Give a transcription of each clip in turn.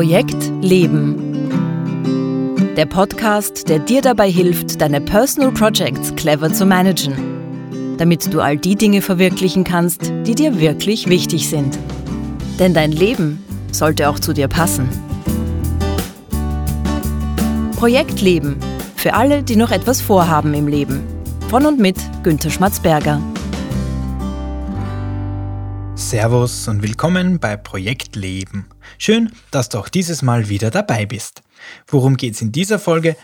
Projekt Leben. Der Podcast, der dir dabei hilft, deine Personal Projects clever zu managen, damit du all die Dinge verwirklichen kannst, die dir wirklich wichtig sind. Denn dein Leben sollte auch zu dir passen. Projekt Leben. Für alle, die noch etwas vorhaben im Leben. Von und mit Günter Schmatzberger. Servus und willkommen bei Projekt Leben. Schön, dass du auch dieses Mal wieder dabei bist. Worum geht's in dieser Folge?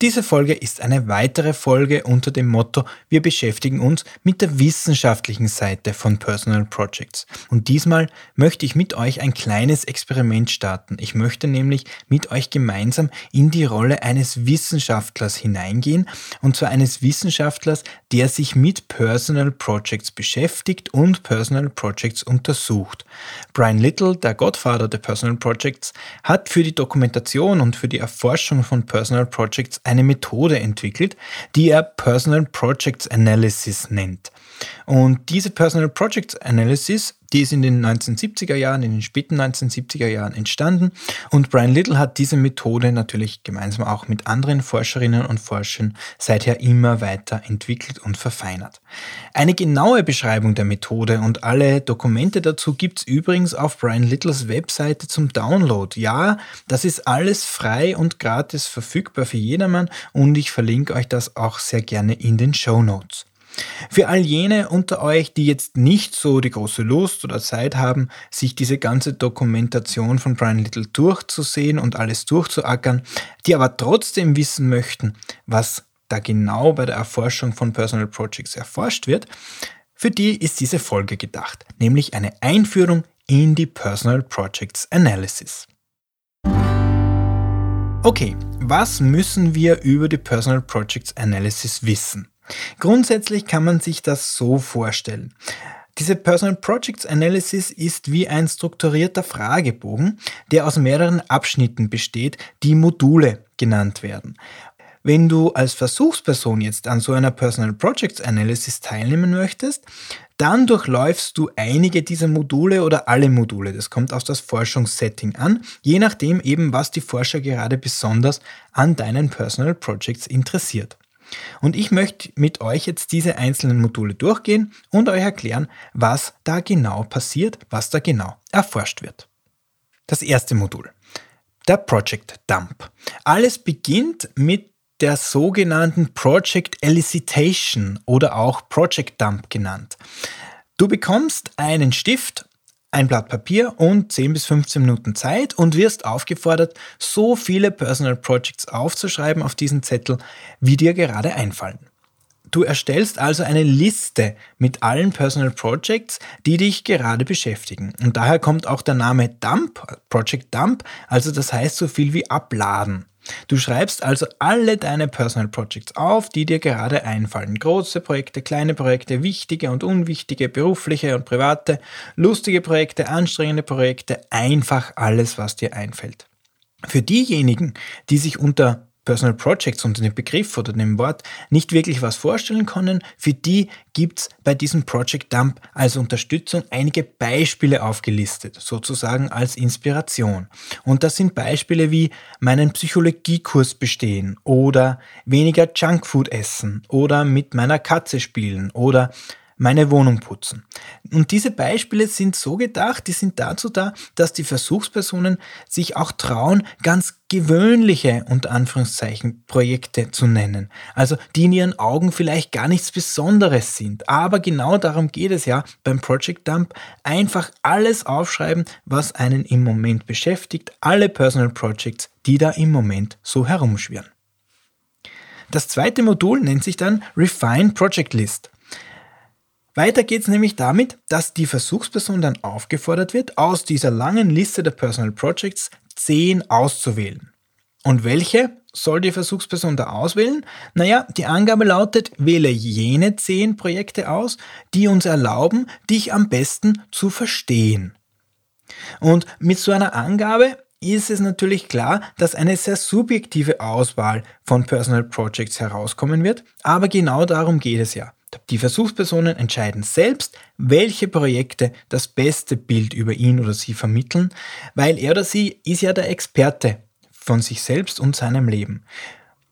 Diese Folge ist eine weitere Folge unter dem Motto Wir beschäftigen uns mit der wissenschaftlichen Seite von Personal Projects. Und diesmal möchte ich mit euch ein kleines Experiment starten. Ich möchte nämlich mit euch gemeinsam in die Rolle eines Wissenschaftlers hineingehen. Und zwar eines Wissenschaftlers, der sich mit Personal Projects beschäftigt und Personal Projects untersucht. Brian Little, der Godfather der Personal Projects, hat für die Dokumentation und für die Erforschung von Personal Projects eine Methode entwickelt, die er Personal Projects Analysis nennt. Und diese Personal Projects Analysis die ist in den 1970er Jahren, in den späten 1970er Jahren entstanden und Brian Little hat diese Methode natürlich gemeinsam auch mit anderen Forscherinnen und Forschern seither immer weiter entwickelt und verfeinert. Eine genaue Beschreibung der Methode und alle Dokumente dazu gibt es übrigens auf Brian Littles Webseite zum Download. Ja, das ist alles frei und gratis verfügbar für jedermann und ich verlinke euch das auch sehr gerne in den Show Notes. Für all jene unter euch, die jetzt nicht so die große Lust oder Zeit haben, sich diese ganze Dokumentation von Brian Little durchzusehen und alles durchzuackern, die aber trotzdem wissen möchten, was da genau bei der Erforschung von Personal Projects erforscht wird, für die ist diese Folge gedacht, nämlich eine Einführung in die Personal Projects Analysis. Okay, was müssen wir über die Personal Projects Analysis wissen? Grundsätzlich kann man sich das so vorstellen. Diese Personal Projects Analysis ist wie ein strukturierter Fragebogen, der aus mehreren Abschnitten besteht, die Module genannt werden. Wenn du als Versuchsperson jetzt an so einer Personal Projects Analysis teilnehmen möchtest, dann durchläufst du einige dieser Module oder alle Module. Das kommt aus das Forschungssetting an, je nachdem eben, was die Forscher gerade besonders an deinen Personal Projects interessiert. Und ich möchte mit euch jetzt diese einzelnen Module durchgehen und euch erklären, was da genau passiert, was da genau erforscht wird. Das erste Modul, der Project Dump. Alles beginnt mit der sogenannten Project Elicitation oder auch Project Dump genannt. Du bekommst einen Stift ein Blatt Papier und 10 bis 15 Minuten Zeit und wirst aufgefordert, so viele Personal Projects aufzuschreiben auf diesen Zettel, wie dir gerade einfallen. Du erstellst also eine Liste mit allen Personal Projects, die dich gerade beschäftigen. Und daher kommt auch der Name Dump, Project Dump, also das heißt so viel wie abladen. Du schreibst also alle deine Personal Projects auf, die dir gerade einfallen. Große Projekte, kleine Projekte, wichtige und unwichtige, berufliche und private, lustige Projekte, anstrengende Projekte, einfach alles, was dir einfällt. Für diejenigen, die sich unter Personal Projects unter dem Begriff oder dem Wort nicht wirklich was vorstellen können, für die gibt's bei diesem Project Dump als Unterstützung einige Beispiele aufgelistet, sozusagen als Inspiration. Und das sind Beispiele wie meinen Psychologiekurs bestehen oder weniger Junkfood essen oder mit meiner Katze spielen oder meine Wohnung putzen. Und diese Beispiele sind so gedacht, die sind dazu da, dass die Versuchspersonen sich auch trauen, ganz gewöhnliche, unter Anführungszeichen, Projekte zu nennen. Also die in ihren Augen vielleicht gar nichts Besonderes sind. Aber genau darum geht es ja beim Project Dump. Einfach alles aufschreiben, was einen im Moment beschäftigt. Alle Personal Projects, die da im Moment so herumschwirren. Das zweite Modul nennt sich dann Refine Project List. Weiter geht es nämlich damit, dass die Versuchsperson dann aufgefordert wird, aus dieser langen Liste der Personal Projects 10 auszuwählen. Und welche soll die Versuchsperson da auswählen? Naja, die Angabe lautet, wähle jene 10 Projekte aus, die uns erlauben, dich am besten zu verstehen. Und mit so einer Angabe ist es natürlich klar, dass eine sehr subjektive Auswahl von Personal Projects herauskommen wird, aber genau darum geht es ja. Die Versuchspersonen entscheiden selbst, welche Projekte das beste Bild über ihn oder sie vermitteln, weil er oder sie ist ja der Experte von sich selbst und seinem Leben.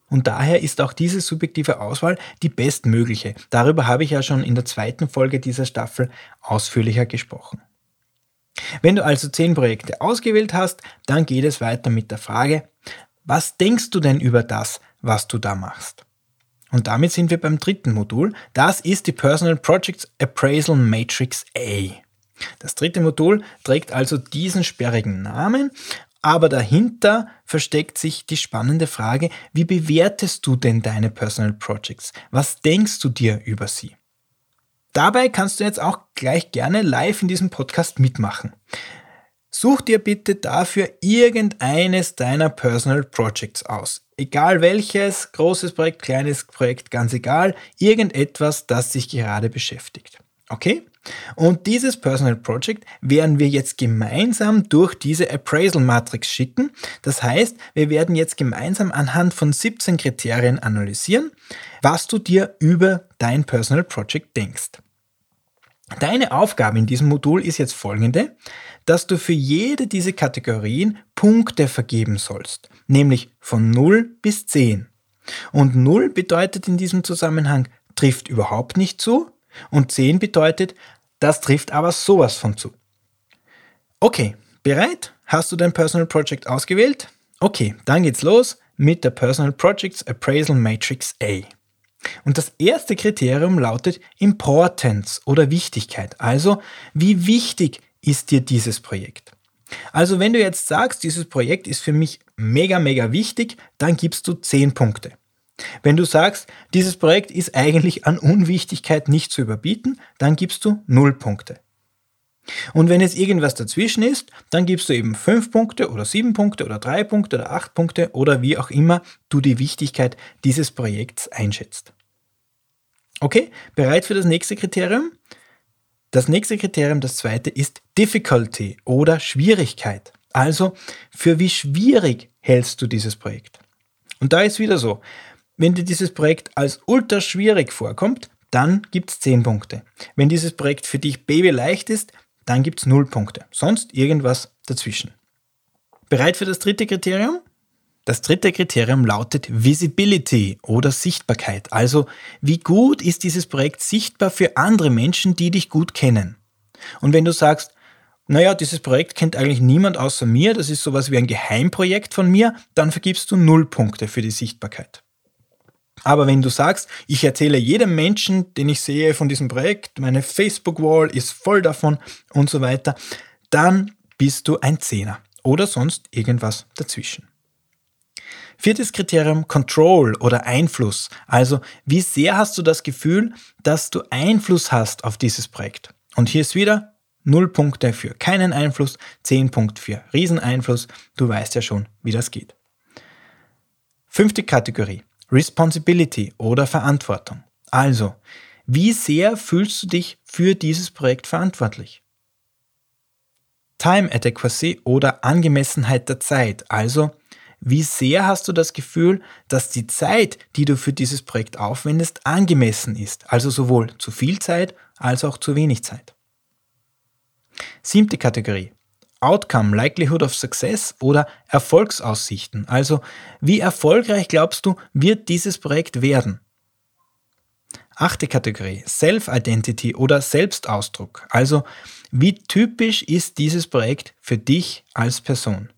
Und daher ist auch diese subjektive Auswahl die bestmögliche. Darüber habe ich ja schon in der zweiten Folge dieser Staffel ausführlicher gesprochen. Wenn du also zehn Projekte ausgewählt hast, dann geht es weiter mit der Frage, was denkst du denn über das, was du da machst? Und damit sind wir beim dritten Modul. Das ist die Personal Projects Appraisal Matrix A. Das dritte Modul trägt also diesen sperrigen Namen aber dahinter versteckt sich die spannende Frage, wie bewertest du denn deine Personal Projects? Was denkst du dir über sie? Dabei kannst du jetzt auch gleich gerne live in diesem Podcast mitmachen. Such dir bitte dafür irgendeines deiner Personal Projects aus. Egal welches, großes Projekt, kleines Projekt, ganz egal, irgendetwas, das dich gerade beschäftigt. Okay? Und dieses Personal Project werden wir jetzt gemeinsam durch diese Appraisal Matrix schicken. Das heißt, wir werden jetzt gemeinsam anhand von 17 Kriterien analysieren, was du dir über dein Personal Project denkst. Deine Aufgabe in diesem Modul ist jetzt folgende, dass du für jede dieser Kategorien Punkte vergeben sollst, nämlich von 0 bis 10. Und 0 bedeutet in diesem Zusammenhang trifft überhaupt nicht zu und 10 bedeutet, das trifft aber sowas von zu. Okay, bereit? Hast du dein Personal Project ausgewählt? Okay, dann geht's los mit der Personal Projects Appraisal Matrix A. Und das erste Kriterium lautet Importance oder Wichtigkeit. Also, wie wichtig ist dir dieses Projekt? Also, wenn du jetzt sagst, dieses Projekt ist für mich mega, mega wichtig, dann gibst du 10 Punkte. Wenn du sagst, dieses Projekt ist eigentlich an Unwichtigkeit nicht zu überbieten, dann gibst du 0 Punkte. Und wenn jetzt irgendwas dazwischen ist, dann gibst du eben 5 Punkte oder 7 Punkte oder 3 Punkte oder 8 Punkte oder wie auch immer du die Wichtigkeit dieses Projekts einschätzt. Okay, bereit für das nächste Kriterium? Das nächste Kriterium, das zweite, ist Difficulty oder Schwierigkeit. Also, für wie schwierig hältst du dieses Projekt? Und da ist wieder so, wenn dir dieses Projekt als ultra schwierig vorkommt, dann gibt es 10 Punkte. Wenn dieses Projekt für dich babyleicht ist, dann gibt es 0 Punkte. Sonst irgendwas dazwischen. Bereit für das dritte Kriterium? Das dritte Kriterium lautet Visibility oder Sichtbarkeit. Also wie gut ist dieses Projekt sichtbar für andere Menschen, die dich gut kennen. Und wenn du sagst, naja, dieses Projekt kennt eigentlich niemand außer mir, das ist sowas wie ein Geheimprojekt von mir, dann vergibst du 0 Punkte für die Sichtbarkeit. Aber wenn du sagst, ich erzähle jedem Menschen, den ich sehe von diesem Projekt, meine Facebook-Wall ist voll davon und so weiter, dann bist du ein Zehner oder sonst irgendwas dazwischen. Viertes Kriterium, Control oder Einfluss. Also, wie sehr hast du das Gefühl, dass du Einfluss hast auf dieses Projekt? Und hier ist wieder 0 Punkte für keinen Einfluss, 10 Punkte für Rieseneinfluss. Du weißt ja schon, wie das geht. Fünfte Kategorie, Responsibility oder Verantwortung. Also, wie sehr fühlst du dich für dieses Projekt verantwortlich? Time Adequacy oder Angemessenheit der Zeit. Also, wie sehr hast du das Gefühl, dass die Zeit, die du für dieses Projekt aufwendest, angemessen ist? Also sowohl zu viel Zeit als auch zu wenig Zeit. Siebte Kategorie. Outcome, Likelihood of Success oder Erfolgsaussichten. Also wie erfolgreich glaubst du, wird dieses Projekt werden? Achte Kategorie, Self-Identity oder Selbstausdruck. Also wie typisch ist dieses Projekt für dich als Person?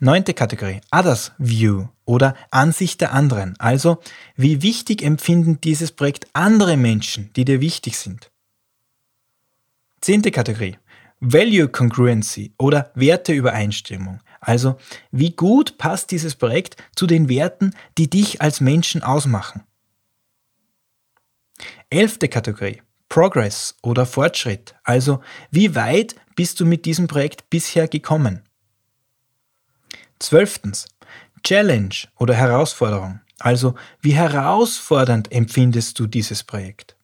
Neunte Kategorie, Others View oder Ansicht der anderen. Also wie wichtig empfinden dieses Projekt andere Menschen, die dir wichtig sind? Zehnte Kategorie, Value Congruency oder Werteübereinstimmung. Also, wie gut passt dieses Projekt zu den Werten, die dich als Menschen ausmachen? Elfte Kategorie. Progress oder Fortschritt. Also, wie weit bist du mit diesem Projekt bisher gekommen? Zwölftens. Challenge oder Herausforderung. Also, wie herausfordernd empfindest du dieses Projekt?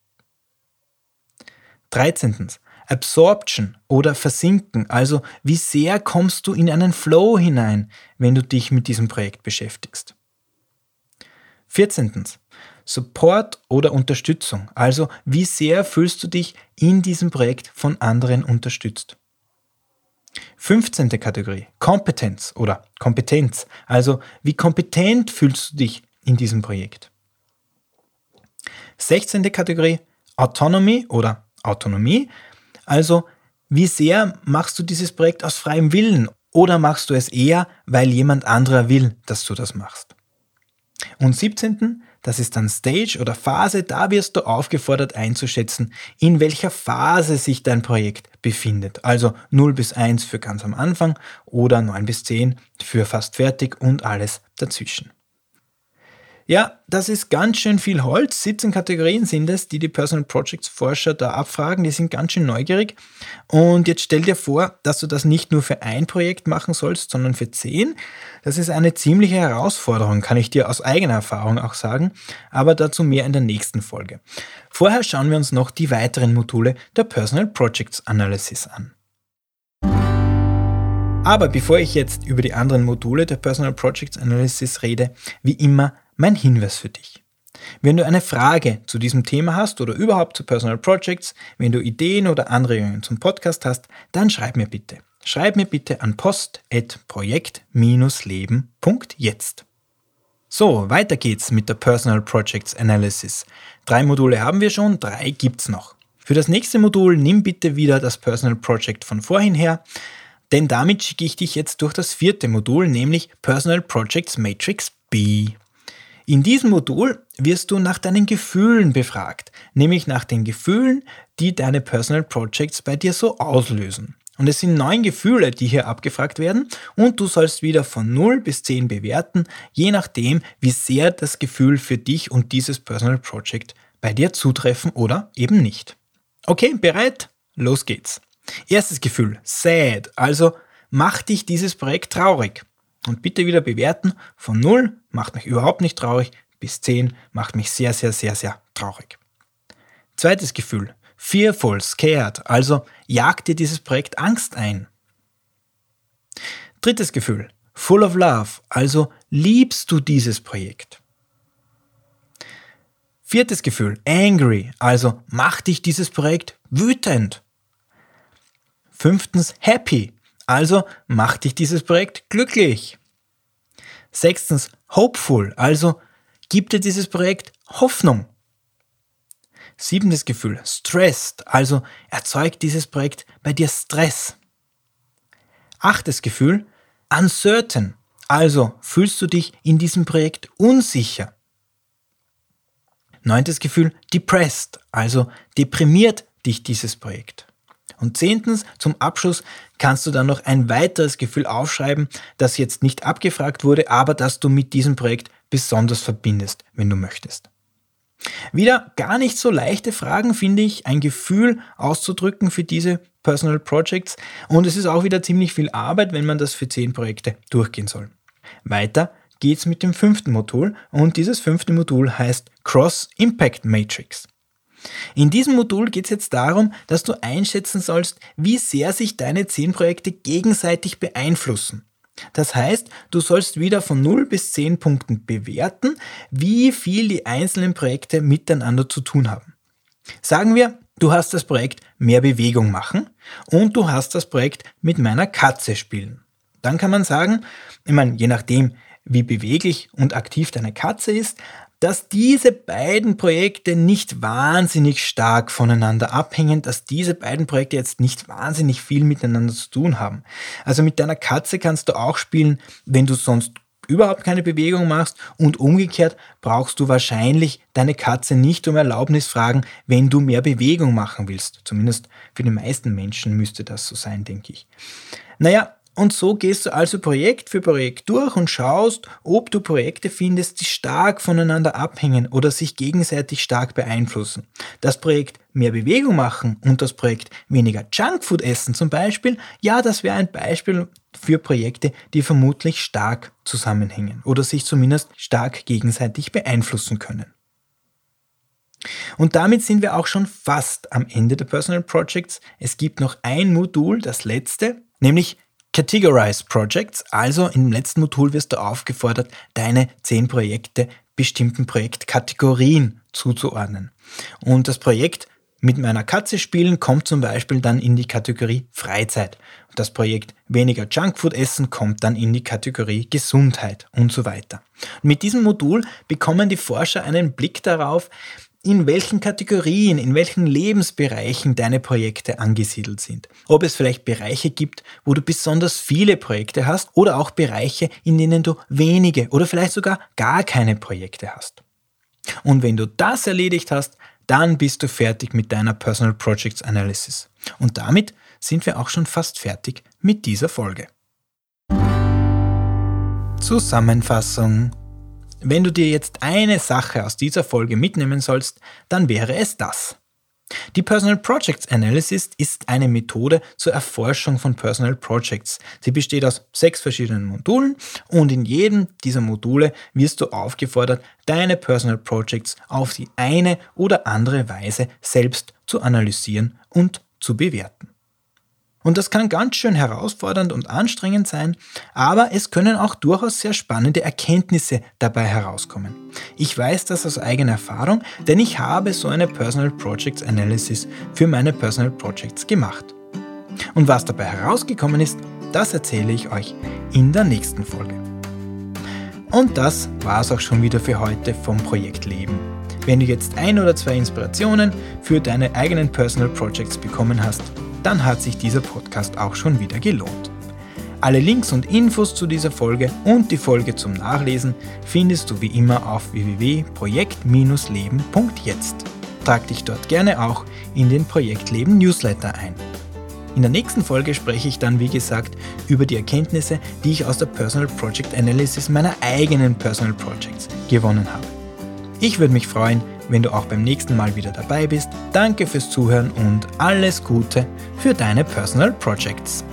Dreizehntens. Absorption oder Versinken, also wie sehr kommst du in einen Flow hinein, wenn du dich mit diesem Projekt beschäftigst. 14. Support oder Unterstützung. Also wie sehr fühlst du dich in diesem Projekt von anderen unterstützt. 15. Kategorie, Kompetenz oder Kompetenz. Also wie kompetent fühlst du dich in diesem Projekt. 16. Kategorie, Autonomy oder Autonomie. Also wie sehr machst du dieses Projekt aus freiem Willen oder machst du es eher, weil jemand anderer will, dass du das machst? Und 17. Das ist dann Stage oder Phase, da wirst du aufgefordert einzuschätzen, in welcher Phase sich dein Projekt befindet. Also 0 bis 1 für ganz am Anfang oder 9 bis 10 für fast fertig und alles dazwischen. Ja, das ist ganz schön viel Holz. 17 Kategorien sind es, die die Personal Projects Forscher da abfragen. Die sind ganz schön neugierig. Und jetzt stell dir vor, dass du das nicht nur für ein Projekt machen sollst, sondern für 10. Das ist eine ziemliche Herausforderung, kann ich dir aus eigener Erfahrung auch sagen. Aber dazu mehr in der nächsten Folge. Vorher schauen wir uns noch die weiteren Module der Personal Projects Analysis an. Aber bevor ich jetzt über die anderen Module der Personal Projects Analysis rede, wie immer mein Hinweis für dich. Wenn du eine Frage zu diesem Thema hast oder überhaupt zu Personal Projects, wenn du Ideen oder Anregungen zum Podcast hast, dann schreib mir bitte. Schreib mir bitte an post.projekt-leben.jetzt. So, weiter geht's mit der Personal Projects Analysis. Drei Module haben wir schon, drei gibt's noch. Für das nächste Modul nimm bitte wieder das Personal Project von vorhin her, denn damit schicke ich dich jetzt durch das vierte Modul, nämlich Personal Projects Matrix B. In diesem Modul wirst du nach deinen Gefühlen befragt, nämlich nach den Gefühlen, die deine Personal Projects bei dir so auslösen. Und es sind neun Gefühle, die hier abgefragt werden und du sollst wieder von 0 bis 10 bewerten, je nachdem, wie sehr das Gefühl für dich und dieses Personal Project bei dir zutreffen oder eben nicht. Okay, bereit? Los geht's. Erstes Gefühl, sad, also macht dich dieses Projekt traurig. Und bitte wieder bewerten. Von 0 macht mich überhaupt nicht traurig bis 10 macht mich sehr, sehr, sehr, sehr traurig. Zweites Gefühl. Fearful, scared. Also jagt dir dieses Projekt Angst ein. Drittes Gefühl. Full of love. Also liebst du dieses Projekt. Viertes Gefühl. Angry. Also macht dich dieses Projekt wütend. Fünftens. Happy. Also macht dich dieses Projekt glücklich. Sechstens, hopeful, also gibt dir dieses Projekt Hoffnung. Siebentes Gefühl, stressed, also erzeugt dieses Projekt bei dir Stress. Achtes Gefühl, uncertain, also fühlst du dich in diesem Projekt unsicher. Neuntes Gefühl, depressed, also deprimiert dich dieses Projekt. Und zehntens, zum Abschluss kannst du dann noch ein weiteres Gefühl aufschreiben, das jetzt nicht abgefragt wurde, aber das du mit diesem Projekt besonders verbindest, wenn du möchtest. Wieder gar nicht so leichte Fragen, finde ich, ein Gefühl auszudrücken für diese Personal Projects. Und es ist auch wieder ziemlich viel Arbeit, wenn man das für zehn Projekte durchgehen soll. Weiter geht's mit dem fünften Modul und dieses fünfte Modul heißt Cross Impact Matrix. In diesem Modul geht es jetzt darum, dass du einschätzen sollst, wie sehr sich deine 10 Projekte gegenseitig beeinflussen. Das heißt, du sollst wieder von 0 bis 10 Punkten bewerten, wie viel die einzelnen Projekte miteinander zu tun haben. Sagen wir, du hast das Projekt mehr Bewegung machen und du hast das Projekt mit meiner Katze spielen. Dann kann man sagen, ich meine, je nachdem, wie beweglich und aktiv deine Katze ist, dass diese beiden Projekte nicht wahnsinnig stark voneinander abhängen, dass diese beiden Projekte jetzt nicht wahnsinnig viel miteinander zu tun haben. Also mit deiner Katze kannst du auch spielen, wenn du sonst überhaupt keine Bewegung machst und umgekehrt brauchst du wahrscheinlich deine Katze nicht um Erlaubnis fragen, wenn du mehr Bewegung machen willst. Zumindest für die meisten Menschen müsste das so sein, denke ich. Naja, und so gehst du also Projekt für Projekt durch und schaust, ob du Projekte findest, die stark voneinander abhängen oder sich gegenseitig stark beeinflussen. Das Projekt mehr Bewegung machen und das Projekt weniger Junkfood essen zum Beispiel, ja, das wäre ein Beispiel für Projekte, die vermutlich stark zusammenhängen oder sich zumindest stark gegenseitig beeinflussen können. Und damit sind wir auch schon fast am Ende der Personal Projects. Es gibt noch ein Modul, das letzte, nämlich Categorize Projects, also im letzten Modul wirst du aufgefordert, deine zehn Projekte bestimmten Projektkategorien zuzuordnen. Und das Projekt mit meiner Katze spielen kommt zum Beispiel dann in die Kategorie Freizeit. Das Projekt weniger Junkfood essen kommt dann in die Kategorie Gesundheit und so weiter. Mit diesem Modul bekommen die Forscher einen Blick darauf, in welchen Kategorien, in welchen Lebensbereichen deine Projekte angesiedelt sind. Ob es vielleicht Bereiche gibt, wo du besonders viele Projekte hast oder auch Bereiche, in denen du wenige oder vielleicht sogar gar keine Projekte hast. Und wenn du das erledigt hast, dann bist du fertig mit deiner Personal Projects Analysis. Und damit sind wir auch schon fast fertig mit dieser Folge. Zusammenfassung. Wenn du dir jetzt eine Sache aus dieser Folge mitnehmen sollst, dann wäre es das. Die Personal Projects Analysis ist eine Methode zur Erforschung von Personal Projects. Sie besteht aus sechs verschiedenen Modulen und in jedem dieser Module wirst du aufgefordert, deine Personal Projects auf die eine oder andere Weise selbst zu analysieren und zu bewerten. Und das kann ganz schön herausfordernd und anstrengend sein, aber es können auch durchaus sehr spannende Erkenntnisse dabei herauskommen. Ich weiß das aus eigener Erfahrung, denn ich habe so eine Personal Projects Analysis für meine Personal Projects gemacht. Und was dabei herausgekommen ist, das erzähle ich euch in der nächsten Folge. Und das war es auch schon wieder für heute vom Projekt Leben. Wenn du jetzt ein oder zwei Inspirationen für deine eigenen Personal Projects bekommen hast, dann hat sich dieser Podcast auch schon wieder gelohnt. Alle Links und Infos zu dieser Folge und die Folge zum Nachlesen findest du wie immer auf www.projekt-leben.jetzt. Trag dich dort gerne auch in den Projektleben Newsletter ein. In der nächsten Folge spreche ich dann, wie gesagt, über die Erkenntnisse, die ich aus der Personal Project Analysis meiner eigenen Personal Projects gewonnen habe. Ich würde mich freuen, wenn du auch beim nächsten Mal wieder dabei bist. Danke fürs Zuhören und alles Gute für deine Personal Projects.